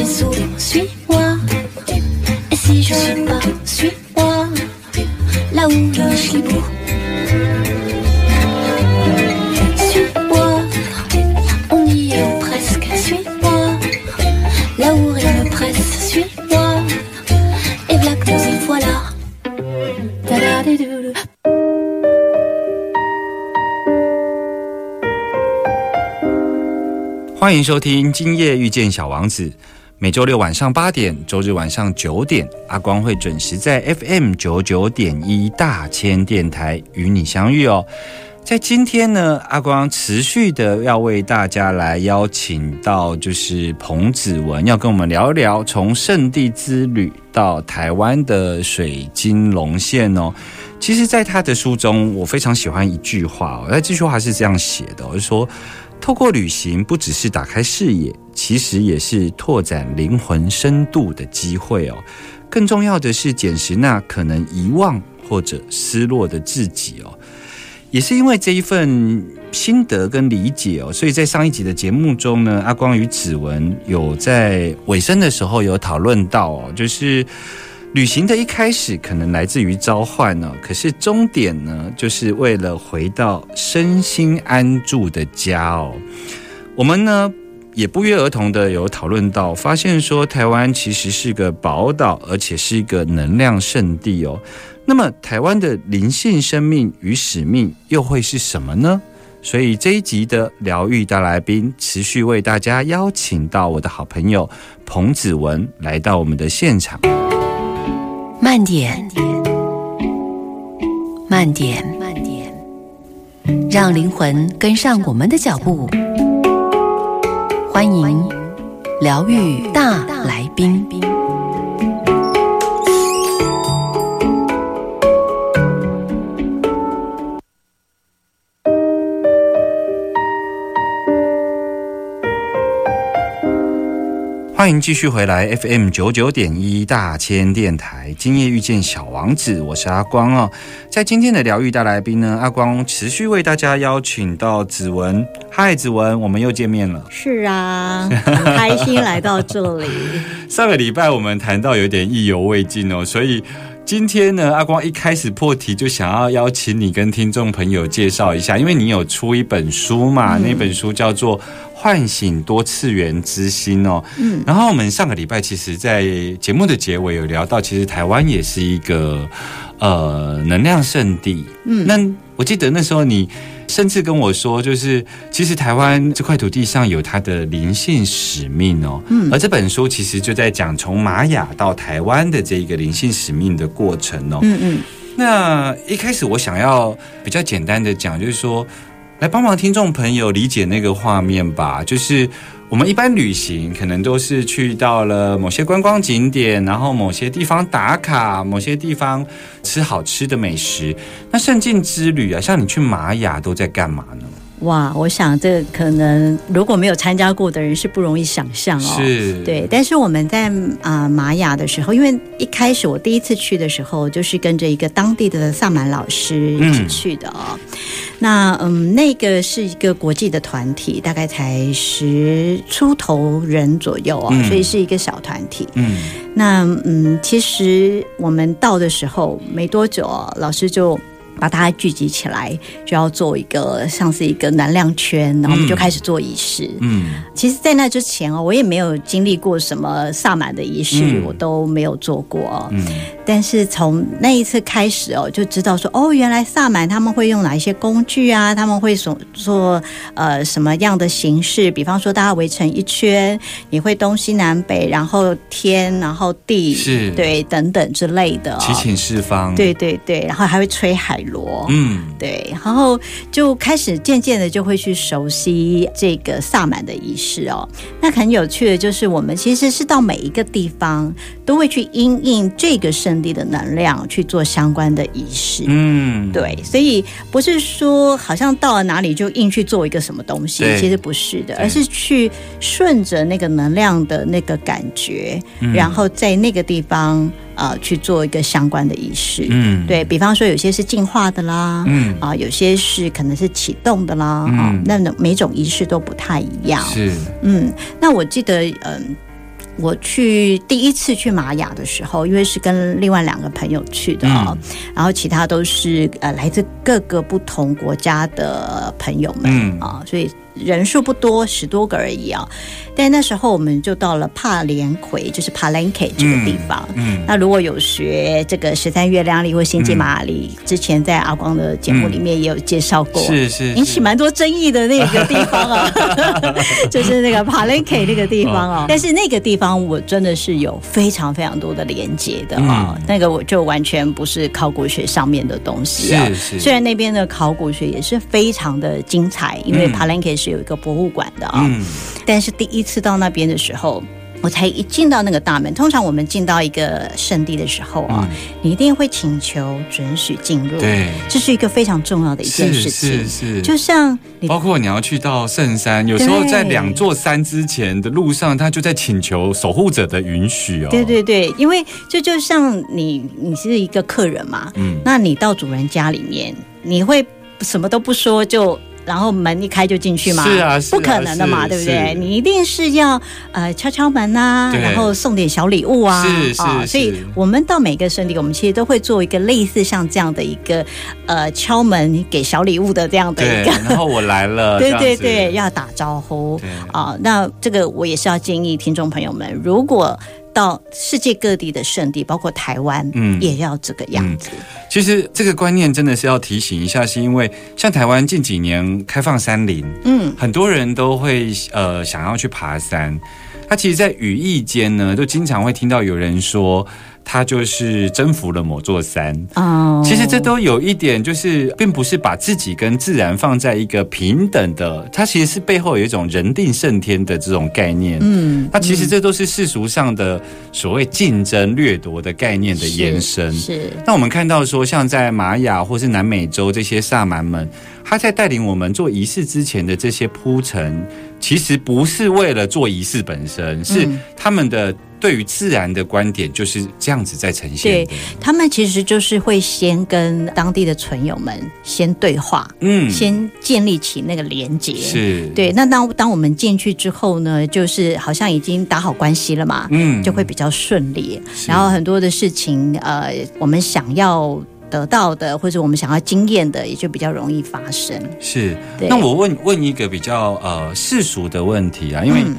là où je sais sourire, suis-moi. Et si je suis pas, suis-moi, là où je suis beau. Suis-moi, on y est presque, suis-moi. Là où rien ne presse, suis-moi. Et voilà que nous y voilà. Ta-da-di-dou-dou. 欢迎收听《今夜遇见小王子》， 每周六晚上八点，周日晚上九点，阿光会准时在 FM 九九点一大千电台与你相遇哦。在今天呢，阿光持续的要为大家来邀请到，就是彭子文，要跟我们聊一聊从圣地之旅到台湾的水晶龙线哦。其实，在他的书中，我非常喜欢一句话哦，那这句话是这样写的、哦，就是说。透过旅行，不只是打开视野，其实也是拓展灵魂深度的机会哦。更重要的是，捡拾那可能遗忘或者失落的自己哦。也是因为这一份心得跟理解哦，所以在上一集的节目中呢，阿光与子文有在尾声的时候有讨论到哦，就是。旅行的一开始可能来自于召唤呢，可是终点呢，就是为了回到身心安住的家哦。我们呢也不约而同的有讨论到，发现说台湾其实是个宝岛，而且是一个能量圣地哦。那么台湾的灵性生命与使命又会是什么呢？所以这一集的疗愈大来宾，持续为大家邀请到我的好朋友彭子文来到我们的现场。慢点，慢点，慢点，让灵魂跟上我们的脚步。欢迎疗愈大来宾。欢迎继续回来 FM 九九点一大千电台，今夜遇见小王子，我是阿光哦。在今天的疗愈大来宾呢，阿光持续为大家邀请到子文。嗨，子文，我们又见面了。是啊，很开心来到这里。上个礼拜我们谈到有点意犹未尽哦，所以今天呢，阿光一开始破题就想要邀请你跟听众朋友介绍一下，因为你有出一本书嘛，那本书叫做《唤醒多次元之心》哦。嗯，然后我们上个礼拜其实，在节目的结尾有聊到，其实台湾也是一个呃能量圣地。嗯，那我记得那时候你。甚至跟我说，就是其实台湾这块土地上有它的灵性使命哦。嗯，而这本书其实就在讲从玛雅到台湾的这一个灵性使命的过程哦。嗯嗯。那一开始我想要比较简单的讲，就是说来帮忙听众朋友理解那个画面吧，就是。我们一般旅行可能都是去到了某些观光景点，然后某些地方打卡，某些地方吃好吃的美食。那圣境之旅啊，像你去玛雅都在干嘛呢？哇，我想这可能如果没有参加过的人是不容易想象哦。是，对。但是我们在啊、呃、玛雅的时候，因为一开始我第一次去的时候，就是跟着一个当地的萨满老师一起去的哦。嗯、那嗯，那个是一个国际的团体，大概才十出头人左右哦，嗯、所以是一个小团体。嗯。那嗯，其实我们到的时候没多久、哦，老师就。把大家聚集起来，就要做一个像是一个能量圈，然后我们就开始做仪式。嗯，其实，在那之前哦，我也没有经历过什么萨满的仪式，嗯、我都没有做过哦。嗯，但是从那一次开始哦，就知道说哦，原来萨满他们会用哪一些工具啊？他们会所做呃什么样的形式？比方说大家围成一圈，你会东西南北，然后天，然后地，是对等等之类的、哦。祈请四方，对对对，然后还会吹海螺，嗯，对，然后就开始渐渐的就会去熟悉这个萨满的仪式哦。那很有趣的就是，我们其实是到每一个地方都会去因应这个圣地的能量去做相关的仪式。嗯，对，所以不是说好像到了哪里就硬去做一个什么东西，其实不是的，而是去顺着那个能量的那个感觉，嗯然后在那个地方呃去做一个相关的仪式。嗯，对比方说，有些是进化的啦，嗯啊，有些是可能是启动的啦，嗯啊，那每种仪式都不太一样。是，嗯，那我记得，嗯。我去第一次去玛雅的时候，因为是跟另外两个朋友去的哦，然后其他都是呃来自各个不同国家的朋友们嗯。啊、所以人数不多，十多个而已啊。但那时候我们就到了帕连奎，就是 Palenque 这个地方。嗯，那如果有学这个十三月亮历或星际玛雅历，之前在阿光的节目里面也有介绍过，是是引起蛮多争议的那个地方啊，就是那个 Palenque 那个地方哦。但是那个地方我真的是有非常非常多的连接的哦，嗯那个我就完全不是考古学上面的东西啊。是是虽然那边的考古学也是非常的精彩，因为嗯 Palenque 是有一个博物馆的啊、嗯，但是第一次到那边的时候。我才一进到那个大门，通常我们进到一个圣地的时候啊，你一定会请求准许进入，嗯对，这是一个非常重要的一件事情。是是，就像包括你要去到圣山，有时候在两座山之前的路上，他就在请求守护者的允许哦。对对对，因为这就像你，你是一个客人嘛，嗯那你到主人家里面，你会什么都不说就。然后门一开就进去吗？是啊是啊不可能的嘛，是对不对？你一定是要呃敲敲门呐、然后送点小礼物啊，是是啊，所以我们到每个圣地，我们其实都会做一个类似像这样的一个呃敲门给小礼物的这样的，一个 然后我来了，对对对，要打招呼对啊。那这个我也是要建议听众朋友们，如果到世界各地的圣地，包括台湾，嗯也要这个样子。其实这个观念真的是要提醒一下，是因为像台湾近几年开放山林，嗯，很多人都会呃想要去爬山。他其实，在语义间呢，就经常会听到有人说，他就是征服了某座山。哦，其实这都有一点，就是并不是把自己跟自然放在一个平等的，它其实是背后有一种人定胜天的这种概念。嗯，那其实这都是世俗上的所谓竞争掠夺的概念的延伸。是那我们看到说，像在玛雅或是南美洲这些萨满们，他在带领我们做仪式之前的这些铺陈，其实不是为了做仪式本身，是嗯他们的对于自然的观点就是这样子在呈现对。他们其实就是会先跟当地的存友们先对话，嗯，先建立起那个连接。是，对，那当当我们进去之后呢，就是好像已经打好关系了嘛，嗯就会比较顺利。然后很多的事情，呃，我们想要得到的，或者我们想要经验的，也就比较容易发生。是。那我问问一个比较呃世俗的问题啊，因为嗯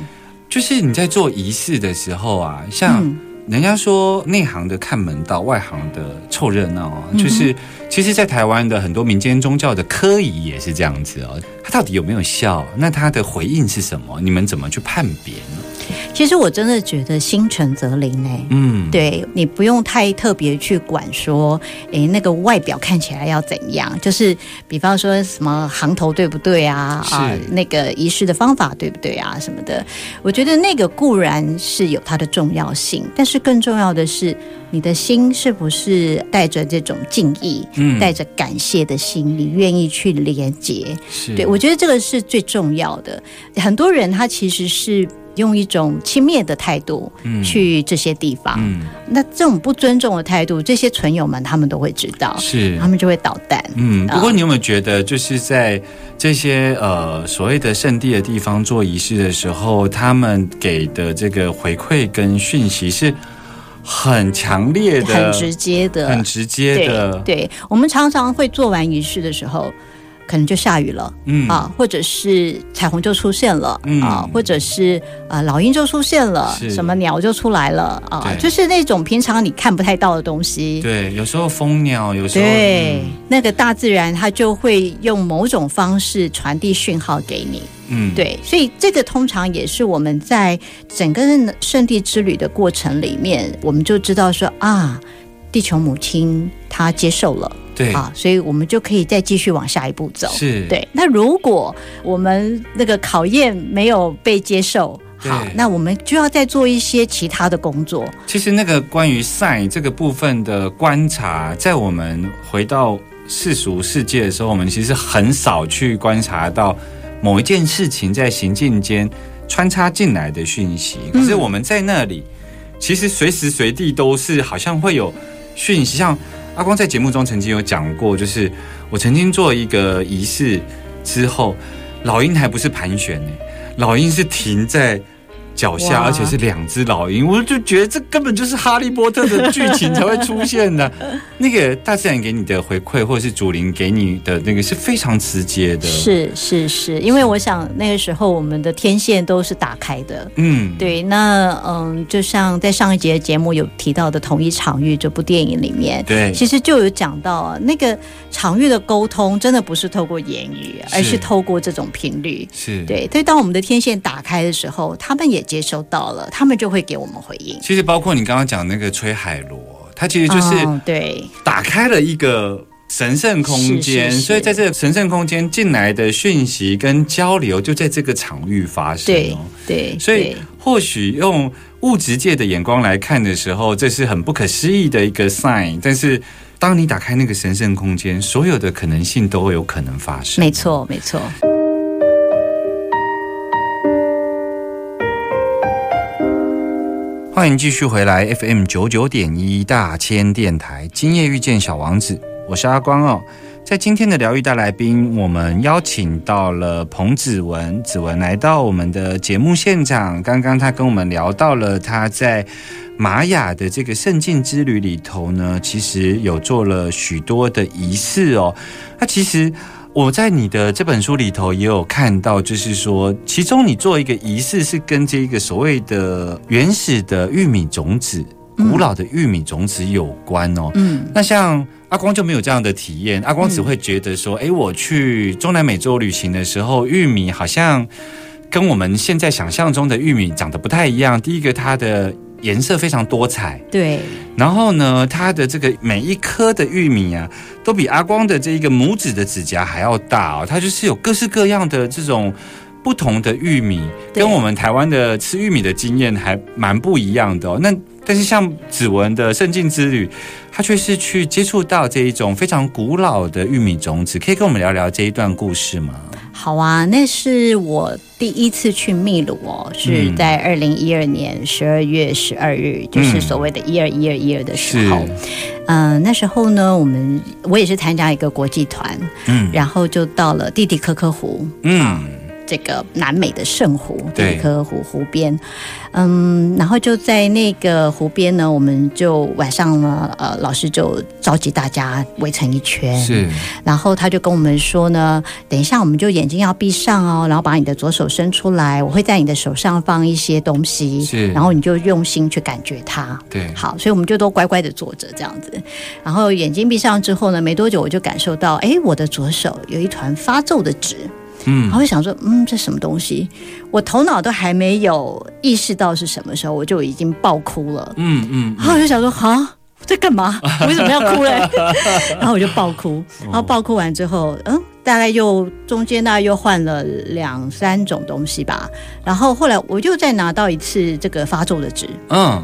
就是你在做仪式的时候啊，像。嗯人家说内行的看门道，外行的凑热闹啊，嗯就是其实，在台湾的很多民间宗教的科仪也是这样子哦。它到底有没有效？那它的回应是什么？你们怎么去判别呢？其实我真的觉得心诚则灵哎、嗯，对你不用太特别去管说，诶，那个外表看起来要怎样，就是比方说什么行头对不对啊，是。啊，那个仪式的方法对不对啊什么的，我觉得那个固然是有它的重要性，但是更重要的是你的心是不是带着这种敬意，嗯。带着感谢的心，你愿意去连接，是。对，我觉得这个是最重要的。很多人他其实是用一种轻蔑的态度去这些地方，嗯。那这种不尊重的态度，这些存友们他们都会知道，是。他们就会捣蛋。嗯，啊。不过你有没有觉得，就是在这些呃所谓的圣地的地方做仪式的时候，他们给的这个回馈跟讯息是很强烈的、很直接的，很直接的，对，对，我们常常会做完仪式的时候，可能就下雨了。嗯啊，或者是彩虹就出现了、嗯啊，或者是呃老鹰就出现了，什么鸟就出来了啊，就是那种平常你看不太到的东西。对，有时候蜂鸟，有时候对，嗯那个大自然它就会用某种方式传递讯号给你。嗯，对，所以这个通常也是我们在整个圣地之旅的过程里面，我们就知道说啊，地球母亲她接受了。对啊，所以我们就可以再继续往下一步走。是对。那如果我们那个考验没有被接受，好，那我们就要再做一些其他的工作。其实那个关于 sign 这个部分的观察，在我们回到世俗世界的时候，我们其实很少去观察到某一件事情在行进间穿插进来的讯息。可是我们在那里，其实随时随地都是好像会有讯息。像阿光在节目中曾经有讲过，就是我曾经做一个仪式之后，老鹰还不是盘旋呢，老鹰是停在。脚下，而且是两只老鹰，我就觉得这根本就是哈利波特的剧情才会出现的。那个大自然给你的回馈，或者是祖灵给你的那个是非常直接的。，是是是，因为我想那个时候我们的天线都是打开的。嗯，对，那嗯，就像在上一节节目有提到的《同一场域》这部电影里面，对其实就有讲到啊，那个场域的沟通真的不是透过言语，而是透过这种频率。是。对，所以当我们的天线打开的时候，他们也接收到了，他们就会给我们回应。其实包括你刚刚讲那个吹海螺，它其实就是哦对打开了一个神圣空间，是是是所以在这个神圣空间进来的讯息跟交流，就在这个场域发生。对，所以或许用物质界的眼光来看的时候，这是很不可思议的一个 sign。但是当你打开那个神圣空间，所有的可能性都会有可能发生。没错没错。欢迎继续回来 FM 九九点一大千电台，今夜遇见小王子，我是阿光哦。在今天的疗愈大来宾，我们邀请到了彭子文，子文来到我们的节目现场。刚刚他跟我们聊到了他在玛雅的这个圣境之旅里头呢，其实有做了许多的仪式哦。那其实我在你的这本书里头也有看到，就是说，其中你做一个仪式是跟这个所谓的原始的玉米种子、古老的玉米种子有关哦。嗯，那像阿光就没有这样的体验，阿光只会觉得说，诶，我去中南美洲旅行的时候，玉米好像跟我们现在想象中的玉米长得不太一样。第一个，它的颜色非常多彩，对然后呢，它的这个每一颗的玉米啊，都比阿光的这一个拇指的指甲还要大哦。它就是有各式各样的这种不同的玉米，跟我们台湾的吃玉米的经验还蛮不一样的哦。那但是像指纹的圣境之旅，他却是去接触到这一种非常古老的玉米种子，可以跟我们聊聊这一段故事吗？好啊，那是我第一次去秘鲁哦，是嗯。在二零一二年十二月十二日，就是所谓的“一二一二一二”的时候。嗯、那时候呢，我们我也是参加一个国际团，嗯。然后就到了蒂蒂科科湖。嗯这个南美的圣湖，对。蒂迪科湖湖边，嗯，然后就在那个湖边呢，我们就晚上呢，呃，老师就召集大家围成一圈，是。然后他就跟我们说呢，等一下我们就眼睛要闭上哦，然后把你的左手伸出来，我会在你的手上放一些东西，是。然后你就用心去感觉它。对。好，所以我们就都乖乖的坐着这样子，然后眼睛闭上之后呢，没多久我就感受到，哎，我的左手有一团发皱的纸，嗯然后我想说，嗯，这什么东西？我头脑都还没有意识到是什么时候，我就已经爆哭了。嗯嗯然后我就想说，哈，在干嘛？我 为什么要哭嘞？然后我就爆哭，然后爆哭完之后，嗯，大概又中间大概又换了两三种东西吧。然后后来我又再拿到一次这个发皱的纸，嗯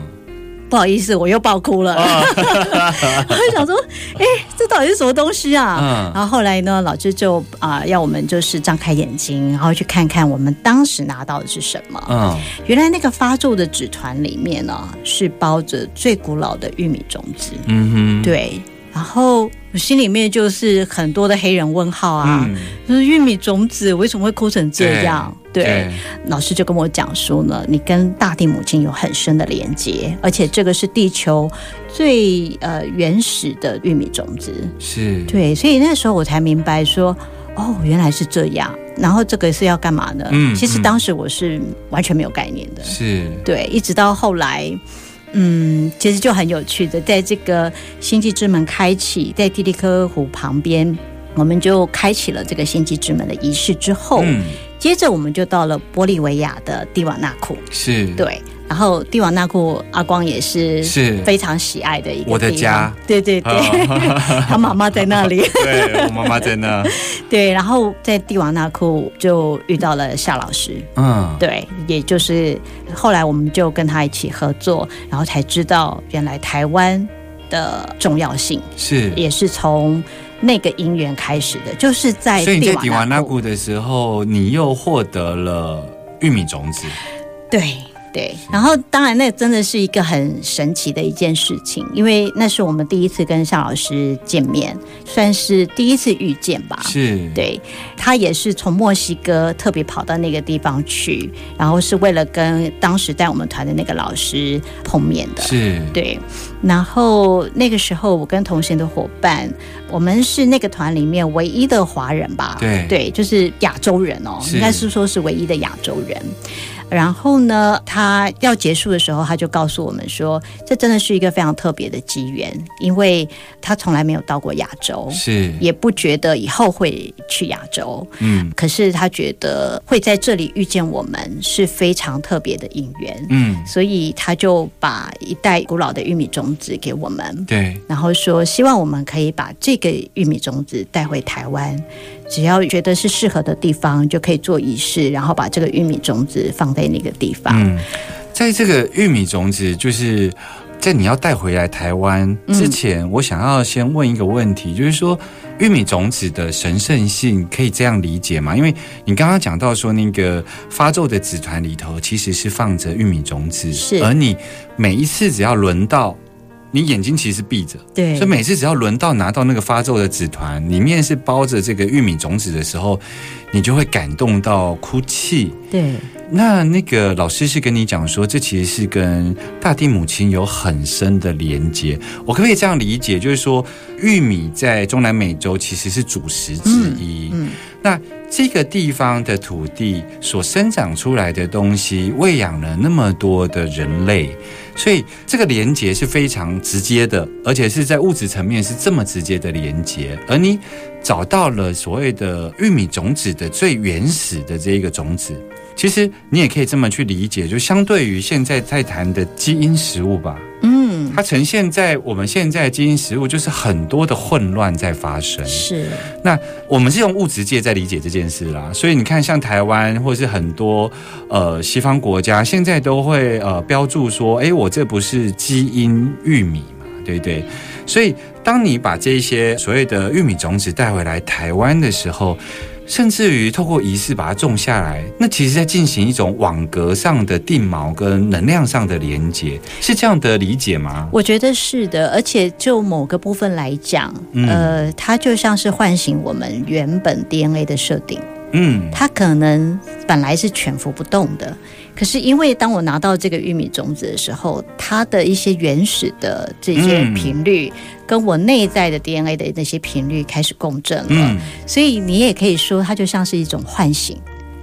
不好意思，我又爆哭了。我就想说，哎、这到底是什么东西啊？嗯然后后来呢，老师就啊、要我们就是张开眼睛，然后去看看我们当时拿到的是什么。嗯原来那个发皱的纸团里面呢，是包着最古老的玉米种子。嗯哼，对，然后我心里面就是很多的黑人问号啊，嗯就是玉米种子为什么会哭成这样？对，对老师就跟我讲说呢，你跟大地母亲有很深的连接，而且这个是地球最呃原始的玉米种子。是，对，所以那时候我才明白说。哦，原来是这样。然后这个是要干嘛呢？嗯其实嗯当时我是完全没有概念的。是，对，一直到后来，嗯，其实就很有趣的，在这个星际之门开启，在蒂利科湖旁边，我们就开启了这个星际之门的仪式之后，嗯，接着我们就到了玻利维亚的蒂瓦纳库。是，对，然后蒂瓦纳库阿光也是是。非常喜爱的一个我的家，对对对，哦。他妈妈在那里，对我妈妈在那，对，然后在蒂瓦纳库就遇到了夏老师，嗯，对，也就是后来我们就跟他一起合作，然后才知道原来台湾的重要性，是。也是从那个因缘开始的，就是在所以你在迪蒂瓦纳库，古的时候，你又获得了玉米种子，对。对，然后当然那真的是一个很神奇的一件事情，因为那是我们第一次跟夏老师见面，算是第一次遇见吧。是，对他也是从墨西哥特别跑到那个地方去，然后是为了跟当时带我们团的那个老师碰面的。是，对，然后那个时候我跟同行的伙伴，我们是那个团里面唯一的华人吧？对对，就是亚洲人哦，应该是说是唯一的亚洲人。然后呢，他要结束的时候，他就告诉我们说，这真的是一个非常特别的机缘，因为他从来没有到过亚洲，是，也不觉得以后会去亚洲。嗯。可是他觉得会在这里遇见我们是非常特别的因缘，嗯，所以他就把一袋古老的玉米种子给我们，对，然后说希望我们可以把这个玉米种子带回台湾，只要觉得是适合的地方，就可以做仪式，然后把这个玉米种子放在那个地方。嗯，在这个玉米种子，就是在你要带回来台湾之前，我想要先问一个问题，就是说玉米种子的神圣性可以这样理解吗？因为你刚刚讲到说，那个发咒的纸团里头其实是放着玉米种子，是而你每一次只要轮到。你眼睛其实闭着，对所以每次只要轮到拿到那个发皱的纸团，里面是包着这个玉米种子的时候，你就会感动到哭泣。对那那个老师是跟你讲说，这其实是跟大地母亲有很深的连接。我可不可以这样理解？就是说，玉米在中南美洲其实是主食之一。嗯那这个地方的土地所生长出来的东西，喂养了那么多的人类，所以这个连接是非常直接的，而且是在物质层面是这么直接的连接。而你找到了所谓的玉米种子的最原始的这一个种子，其实你也可以这么去理解，就相对于现在在谈的基因食物吧，嗯，它呈现在我们现在基因食物就是很多的混乱在发生。是那我们是用物质界在理解这件事啦，所以你看，像台湾或是很多呃西方国家，现在都会呃标注说，哎，我这不是基因玉米嘛，对不对？所以当你把这些所谓的玉米种子带回来台湾的时候，甚至于透过仪式把它种下来，那其实在进行一种网格上的定锚跟能量上的连接，是这样的理解吗？我觉得是的，而且就某个部分来讲，嗯呃，它就像是唤醒我们原本 DNA 的设定，嗯，它可能本来是潜伏不动的，可是因为当我拿到这个玉米种子的时候，它的一些原始的这些嗯频率，跟我内在的 DNA 的那些频率开始共振了，嗯，所以你也可以说它就像是一种唤醒，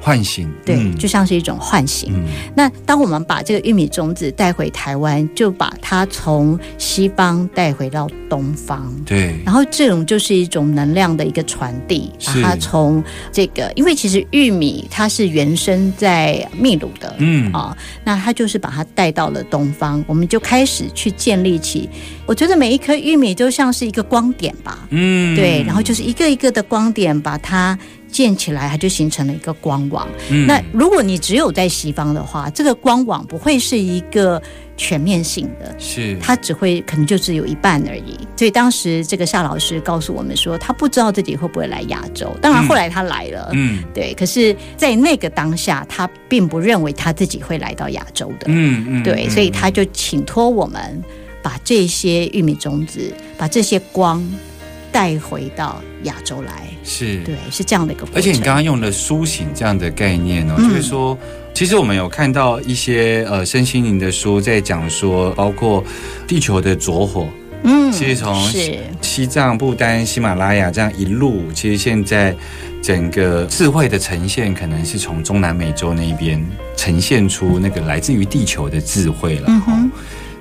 唤醒，对，嗯。就像是一种唤醒。嗯。那当我们把这个玉米种子带回台湾，就把它从西方带回到东方。对，然后这种就是一种能量的一个传递，把它从这个，因为其实玉米它是原生在秘鲁的，嗯。啊，那它就是把它带到了东方，我们就开始去建立起，我觉得每一颗玉米就像是一个光点吧，嗯。对，然后就是一个一个的光点把它建起来，它就形成了一个光网。嗯那如果你只有在西方的话，这个光网不会是一个全面性的，是它只会可能就只有一半而已。所以当时这个夏老师告诉我们说，他不知道自己会不会来亚洲。当然后来他来了，嗯对。可是，在那个当下，他并不认为他自己会来到亚洲的，嗯嗯对。所以他就请托我们把这些玉米种子，把这些光带回到亚洲来。是对，是这样的一个。而且你刚刚用了苏醒这样的概念哦，嗯就是说，其实我们有看到一些呃身心灵的书在讲说，包括地球的着火嗯其实从西藏、不丹、喜马拉雅这样一路，其实现在整个智慧的呈现，可能是从中南美洲那边呈现出那个来自于地球的智慧了。嗯哼，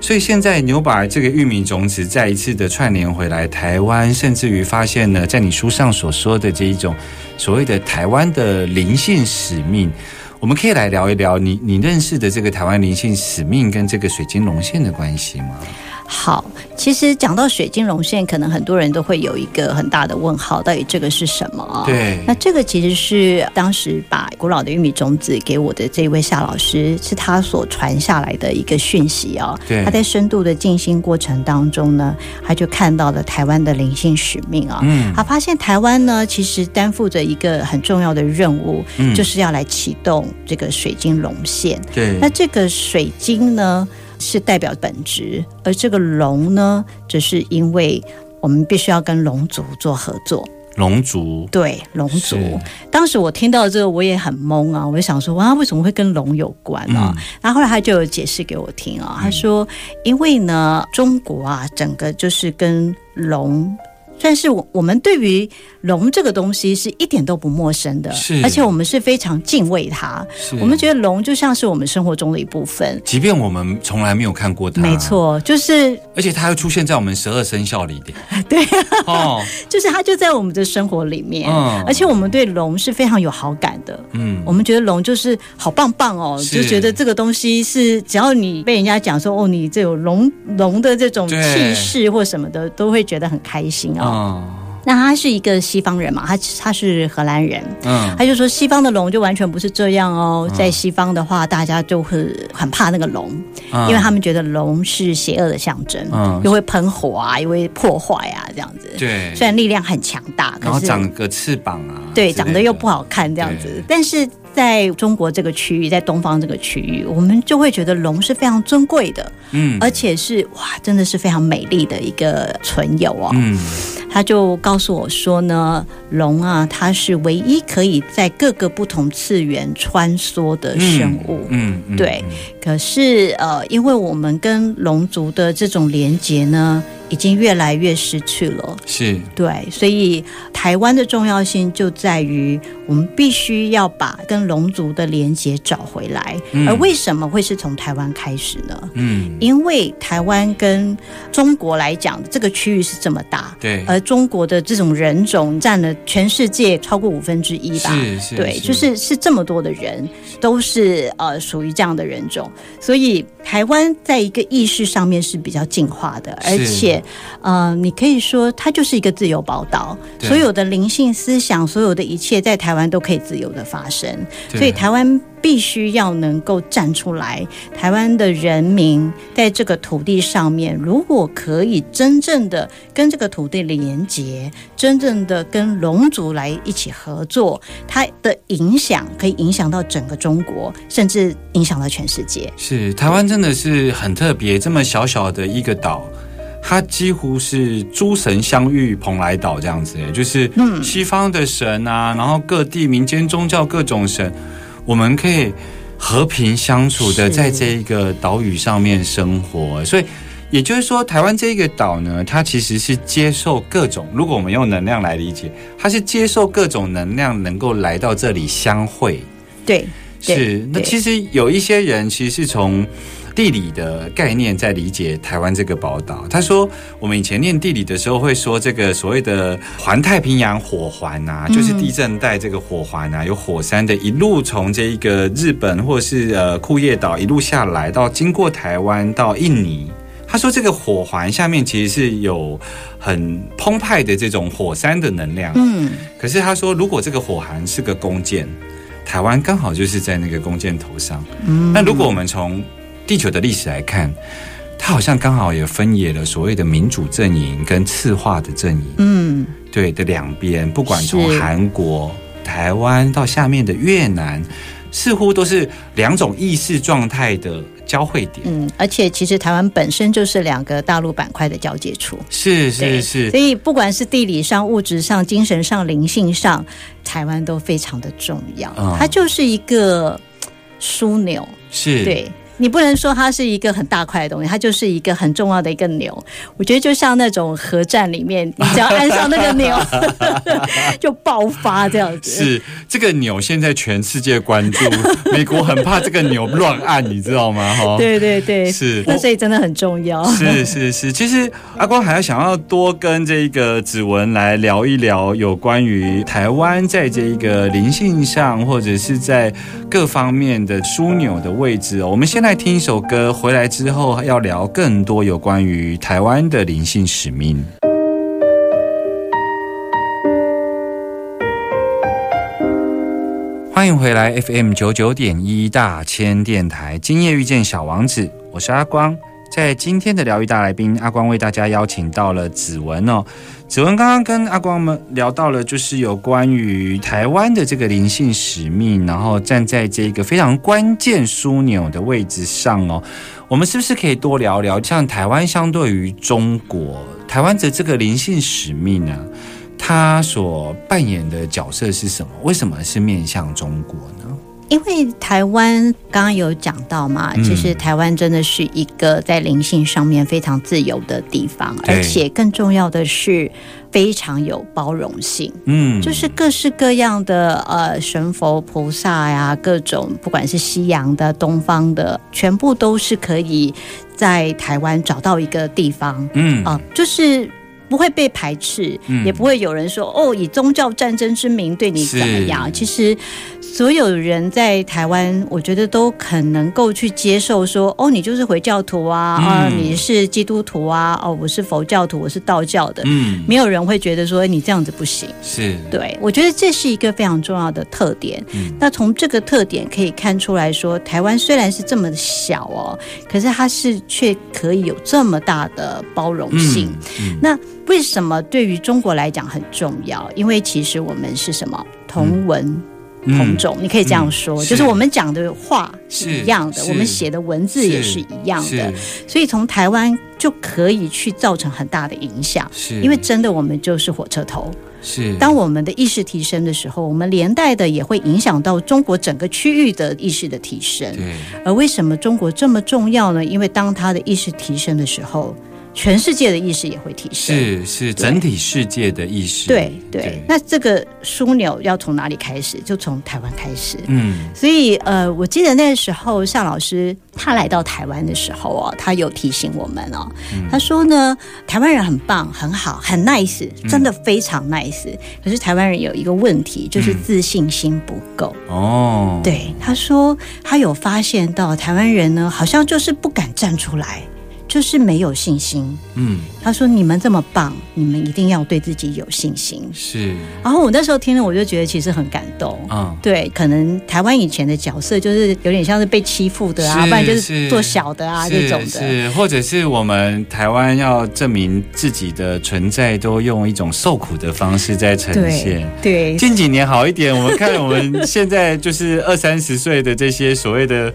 所以现在牛把这个玉米种子再一次的串联回来台湾，甚至于发现呢，在你书上所说的这一种所谓的台湾的灵性使命，我们可以来聊一聊你你认识的这个台湾灵性使命跟这个水晶龙线的关系吗？好，其实讲到水晶龙线，可能很多人都会有一个很大的问号，到底这个是什么啊？对那这个其实是当时把古老的玉米种子给我的这位夏老师，是他所传下来的一个讯息哦、对他在深度的静心过程当中呢，他就看到了台湾的灵性使命啊。嗯他发现台湾呢，其实担负着一个很重要的任务，嗯就是要来启动这个水晶龙线。对那这个水晶呢，是代表本质，而这个龙呢，只是因为我们必须要跟龙族做合作。龙族对龙族，当时我听到这个，我也很懵啊，我就想说，哇，为什么会跟龙有关啊？嗯然后后来他就有解释给我听啊，他说，因为呢，中国啊，整个就是跟龙。算是我我们对于龙这个东西是一点都不陌生的，是。而且我们是非常敬畏它。是。我们觉得龙就像是我们生活中的一部分。即便我们从来没有看过它，没，错，就是而且它又出现在我们十二生肖里边，对，哦，就是它就在我们的生活里面，嗯。而且我们对龙是非常有好感的。嗯，我们觉得龙就是好棒棒哦，就觉得这个东西是只要你被人家讲说哦，你这有龙龙的这种气势或什么的，都会觉得很开心哦。嗯那他是一个西方人嘛，他他是荷兰人，嗯，他就说西方的龙就完全不是这样哦，在西方的话，大家就会很怕那个龙，嗯。因为他们觉得龙是邪恶的象征，嗯。又会喷火啊，又会破坏啊，这样子。对，虽然力量很强大，然后可是长个翅膀啊，对长得又不好看这样子。但是在中国这个区域，在东方这个区域，我们就会觉得龙是非常尊贵的，嗯而且是哇，真的是非常美丽的一个存有哦。嗯他就告诉我说呢，龙啊，它是唯一可以在各个不同次元穿梭的生物。嗯嗯，对嗯可是呃，因为我们跟龙族的这种连结呢，已经越来越失去了。是对，所以台湾的重要性就在于我们必须要把跟龙族的连结找回来。嗯而为什么会是从台湾开始呢？嗯因为台湾跟中国来讲，这个区域是这么大，对，而中国的这种人种占了全世界超过五分之一吧。是是对，就是是这么多的人都是呃属于这样的人种，所以台湾在一个意识上面是比较进化的，而且呃，你可以说它就是一个自由宝岛，所有的灵性思想，所有的一切在台湾都可以自由的发生，所以台湾。必须要能够站出来，台湾的人民在这个土地上面，如果可以真正的跟这个土地连接，真正的跟龙族来一起合作，它的影响可以影响到整个中国，甚至影响到全世界。是台湾真的是很特别，这么小小的一个岛。它几乎是诸神相遇蓬莱岛这样子，就是西方的神啊，然后各地民间宗教各种神，我们可以和平相处的在这一个岛屿上面生活，所以也就是说，台湾这个岛呢，它其实是接受各种，如果我们用能量来理解，它是接受各种能量能够来到这里相会。对是，那其实有一些人其实是从地理的概念在理解台湾这个宝岛。他说，我们以前念地理的时候会说，这个所谓的环太平洋火环啊，就是地震带这个火环啊，有火山的一路从这一个日本或是呃库页岛一路下来，到经过台湾到印尼。他说，这个火环下面其实是有很澎湃的这种火山的能量。嗯，可是他说，如果这个火环是个弓箭，台湾刚好就是在那个弓箭头上。嗯，那如果我们从地球的历史来看，它好像刚好也分野了所谓的民主阵营跟赤化的阵营。嗯，对的两边，不管从韩国、台湾到下面的越南，似乎都是两种意识状态的交汇点。嗯，而且其实台湾本身就是两个大陆板块的交界处。是是是所，以不管是地理上、物质上、精神上、灵性上，台湾都非常的重要。嗯它就是一个枢纽，是，对。你不能说它是一个很大块的东西，它就是一个很重要的一个钮。我觉得就像那种核战里面，你只要按上那个钮，就爆发这样子。是这个钮，现在全世界关注，美国很怕这个钮乱按，你知道吗？哈，对对对，是那所以真的很重要。是是是，其实阿光还要想要多跟这个子文来聊一聊有关于台湾在这一个灵性上，或者是在各方面的枢纽的位置哦。我们先来听一首歌，回来之后要聊更多有关于台湾的灵性使命。欢迎回来 FM 九九点一大千电台，今夜遇见小王子，我是阿光。在今天的疗愈大来宾，阿光为大家邀请到了子文哦。子文刚刚跟阿光们聊到了，就是有关于台湾的这个灵性使命，然后站在这个非常关键枢纽的位置上哦。我们是不是可以多聊聊，像台湾相对于中国，台湾的这个灵性使命呢？它所扮演的角色是什么？为什么是面向中国呢？因为台湾刚刚有讲到嘛，嗯。其实台湾真的是一个在灵性上面非常自由的地方，而且更重要的是非常有包容性。嗯，就是各式各样的呃神佛菩萨呀，各种不管是西洋的、东方的，全部都是可以在台湾找到一个地方。嗯。啊、就是不会被排斥，嗯。也不会有人说哦以宗教战争之名对你怎么样。其实所有人在台湾，我觉得都很能够去接受说哦你就是回教徒啊，啊嗯你是基督徒啊，哦我是佛教徒，我是道教的。嗯没有人会觉得说你这样子不行，是对，我觉得这是一个非常重要的特点。嗯那从这个特点可以看出来说，台湾虽然是这么小哦，可是它是却可以有这么大的包容性。嗯那为什么对于中国来讲很重要？因为其实我们是什么同文。嗯同种，你可以这样说，是就是我们讲的话是一样的，我们写的文字也是一样的，所以从台湾就可以去造成很大的影响。是，因为真的，我们就是火车头。是当我们的意识提升的时候，我们连带的也会影响到中国整个区域的意识的提升。对而为什么中国这么重要呢？因为当它的意识提升的时候，全世界的意识也会提升。是是整体世界的意识，对对，那这个枢纽要从哪里开始？就从台湾开始。嗯。所以，呃，我记得那时候向老师他来到台湾的时候哦，他有提醒我们哦，嗯。他说呢，台湾人很棒、很好、很 nice，真的非常 nice、可是台湾人有一个问题，就是自信心不够。哦，对，他说他有发现到台湾人呢，好像就是不敢站出来，就是没有信心。嗯他说：“你们这么棒，你们一定要对自己有信心。是”然后我那时候听了，我就觉得其实很感动。嗯对，可能台湾以前的角色就是有点像是被欺负的啊，不然就是是做小的啊是这种的。是，或者是我们台湾要证明自己的存在，都用一种受苦的方式在呈对现。对近几年好一点，我们看我们现在就是二三十岁的这些所谓的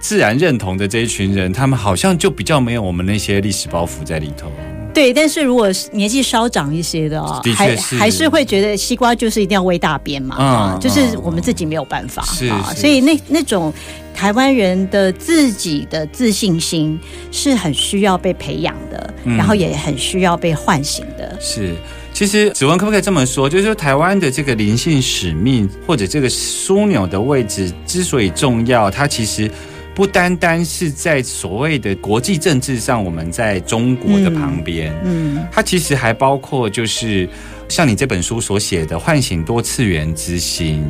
自然认同的这一群人，他们好像就比较没有我们那些历史包袱在里头。对，但是如果年纪稍长一些的啊、还的确是还是会觉得西瓜就是一定要喂大边嘛，嗯啊，就是嗯我们自己没有办法是啊，所以那那种台湾人的自己的自信心是很需要被培养的，嗯然后也很需要被唤醒的。是，其实子文可不可以这么说？就是说，台湾的这个灵性使命或者这个枢纽的位置之所以重要，它其实不单单是在所谓的国际政治上，我们在中国的旁边，嗯它其实还包括就是像你这本书所写的唤醒多次元之心。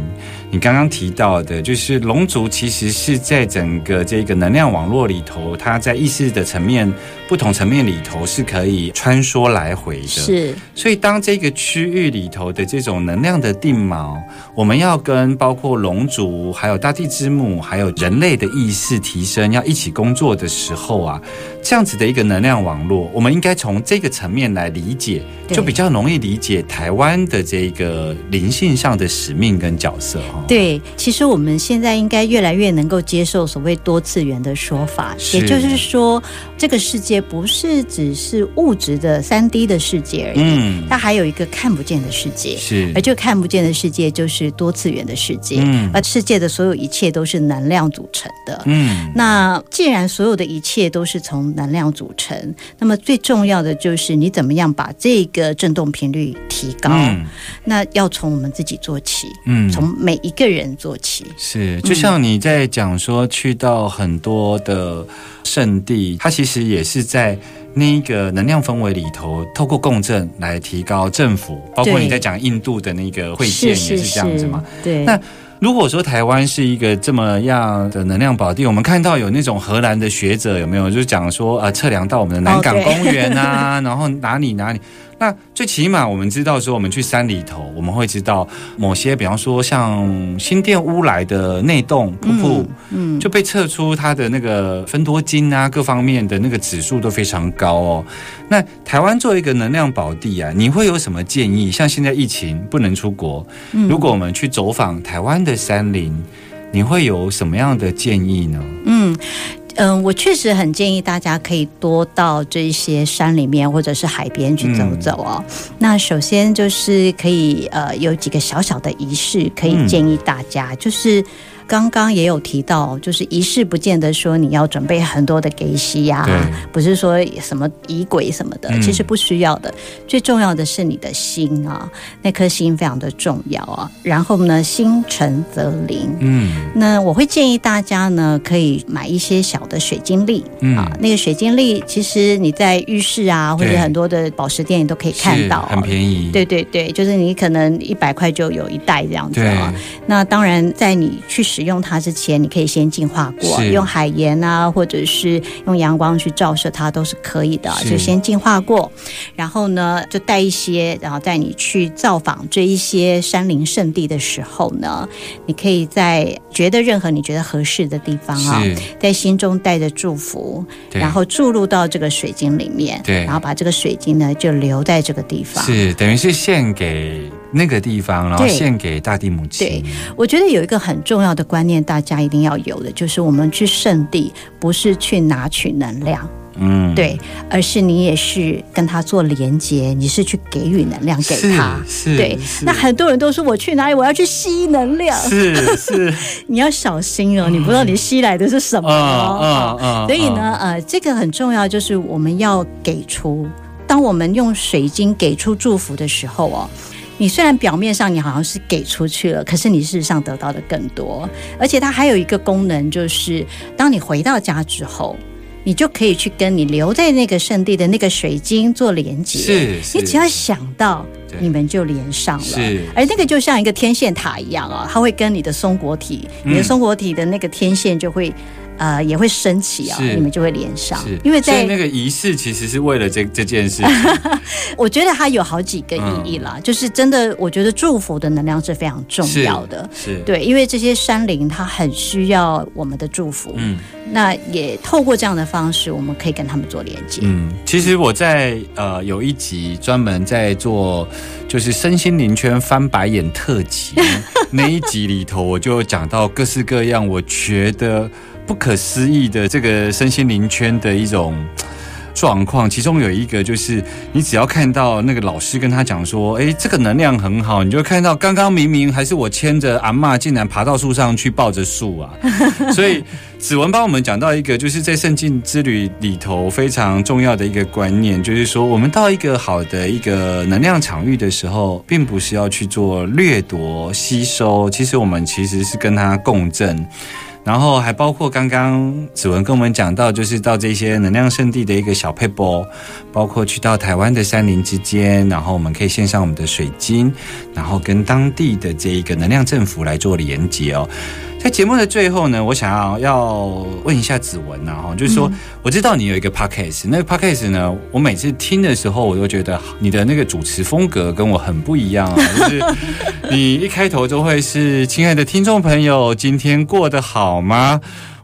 你刚刚提到的，就是龙族其实是在整个这个能量网络里头，它在意识的层面、不同层面里头是可以穿梭来回的。是。所以，当这个区域里头的这种能量的定锚，我们要跟包括龙族、还有大地之母、还有人类的意识提升，要一起工作的时候啊，这样子的一个能量网络，我们应该从这个层面来理解，就比较容易理解台湾的这个灵性上的使命跟角色哈。对，其实我们现在应该越来越能够接受所谓多次元的说法，也就是说，这个世界不是只是物质的三 D 的世界而已，嗯，它还有一个看不见的世界。是而这个看不见的世界就是多次元的世界，嗯而世界的所有一切都是能量组成的。嗯那既然所有的一切都是从能量组成，那么最重要的就是你怎么样把这个振动频率提高。嗯那要从我们自己做起，嗯从每一个人做起。是，就像你在讲说，去到很多的圣地，它其实也是在那一个能量氛围里头，透过共振来提高政府，包括你在讲印度的那个会见也是这样子嘛。对，那如果说台湾是一个这么样的能量宝地，我们看到有那种荷兰的学者有没有，就是讲说啊，测量到我们的南港公园啊，然后哪里哪里。那最起码我们知道说，我们去山里头，我们会知道某些，比方说像新店乌来的内洞瀑布，嗯，就被测出它的那个分多精啊，各方面的那个指数都非常高哦。那台湾作为一个能量宝地啊，你会有什么建议？像现在疫情不能出国，嗯如果我们去走访台湾的山林，你会有什么样的建议呢？嗯。嗯，我确实很建议大家可以多到这些山里面或者是海边去走走哦。那首先就是可以呃有几个小小的仪式可以建议大家，就是。刚刚也有提到，就是仪式不见得说你要准备很多的给息呀对，不是说什么仪轨什么的，嗯其实不需要的。最重要的是你的心啊，那颗心非常的重要啊。然后呢，心诚则灵，嗯那我会建议大家呢，可以买一些小的水晶粒、嗯啊。那个水晶粒，其实你在浴室啊，或者很多的宝石店你都可以看到、很便宜。对对对，就是你可能一百块就有一袋这样子啊。那当然，在你去使用它之前，你可以先净化过，用海盐啊，或者是用阳光去照射它都是可以的，就先净化过。然后呢，就带一些，然后在你去造访这一些山林圣地的时候呢，你可以在觉得任何你觉得合适的地方啊，是，在心中带着祝福，然后注入到这个水晶里面，对然后把这个水晶呢就留在这个地方。是等于是献给那个地方，然后对。献给大地母亲。对。我觉得有一个很重要的观念，大家一定要有的，就是我们去圣地不是去拿取能量，嗯，对，而是你也是跟他做连接，你是去给予能量给他。是，对，是。那很多人都说我去哪里，我要去吸能量，是是，你要小心哦，你不知道你吸来的是什么嗯哦。嗯嗯，所以呢，呃，这个很重要，就是我们要给出。当我们用水晶给出祝福的时候哦，你虽然表面上你好像是给出去了，可是你事实上得到的更多。而且它还有一个功能，就是当你回到家之后，你就可以去跟你留在那个圣地的那个水晶做连接。是是你只要想到，你们就连上了。是而那个就像一个天线塔一样啊、它会跟你的松果体，你的嗯松果体的那个天线就会。呃，也会升起啊，是。你们就会连上。是，，因为在那个仪式其实是为了这这件事。情。我觉得它有好几个意义啦，就是真的，我觉得祝福的能量是非常重要的。是，对，因为这些山林它很需要我们的祝福，嗯。那也透过这样的方式，我们可以跟他们做连接。嗯，其实我在呃有一集专门在做就是身心灵圈翻白眼特辑 那一集里头，我就讲到各式各样我觉得不可思议的这个身心灵圈的一种。状况，其中有一个就是，你只要看到那个老师跟他讲说，诶，这个能量很好，你就看到刚刚明明还是我牵着阿嬷，竟然爬到树上去抱着树啊！所以子文帮我们讲到一个，就是在圣境之旅里头非常重要的一个观念，就是说，我们到一个好的一个能量场域的时候，并不是要去做掠夺、吸收，其实我们其实是跟它共振。然后还包括刚刚子文跟我们讲到，就是到这些能量圣地的一个小配波，包括去到台湾的山林之间，然后我们可以献上我们的水晶，然后跟当地的这一个能量政府来做连接哦。在节目的最后呢，我想要要问一下子文呐、哈，就是说，我知道你有一个 podcast，那个 podcast 呢，我每次听的时候，我都觉得你的那个主持风格跟我很不一样啊，就是你一开头就会是“亲爱的听众朋友，今天过得好吗？”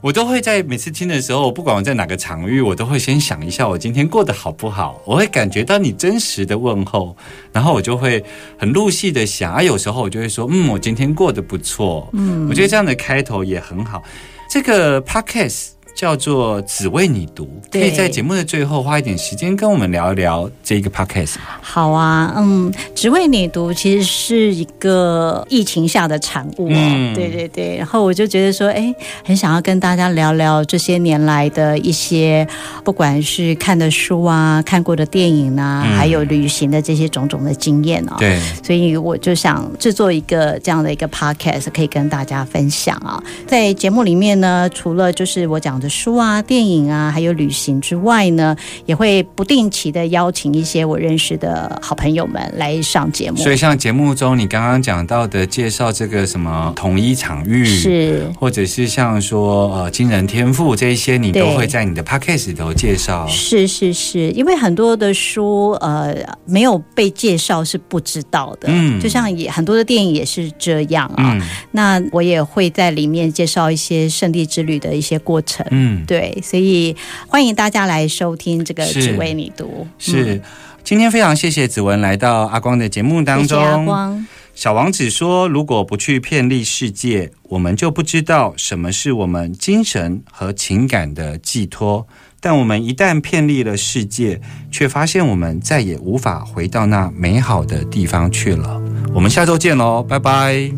我都会在每次听的时候，不管我在哪个场域，我都会先想一下我今天过得好不好，我会感觉到你真实的问候，然后我就会很入戏的想，啊，有时候我就会说，嗯，我今天过得不错，嗯，我觉得这样的开头也很好。这个 podcast 叫做“只为你读”，可以在节目的最后花一点时间跟我们聊一聊这个 podcast 吗？好啊，嗯，只为你读其实是一个疫情下的产物哦，嗯对对对。然后我就觉得说，哎，很想要跟大家聊聊这些年来的一些，不管是看的书啊、看过的电影啊，嗯还有旅行的这些种种的经验啊。对，所以我就想制作一个这样的一个 podcast，可以跟大家分享啊。在节目里面呢，除了就是我讲的书啊、电影啊，还有旅行之外呢，也会不定期的邀请一些我认识的好朋友们来上节目。所以像节目中你刚刚讲到的介绍这个什么统一场域，是或者是像说呃惊人天赋这一些，你都会在你的 podcast 里头介绍。是是是，因为很多的书呃没有被介绍是不知道的，嗯就像也很多的电影也是这样啊。嗯那我也会在里面介绍一些圣地之旅的一些过程。嗯，对，所以欢迎大家来收听这个《只为你读》。是。今天非常谢谢子文来到阿光的节目当中。谢谢阿光。小王子说：“如果不去遍历世界，我们就不知道什么是我们精神和情感的寄托。但我们一旦遍历了世界，却发现我们再也无法回到那美好的地方去了。”我们下周见喽，拜拜。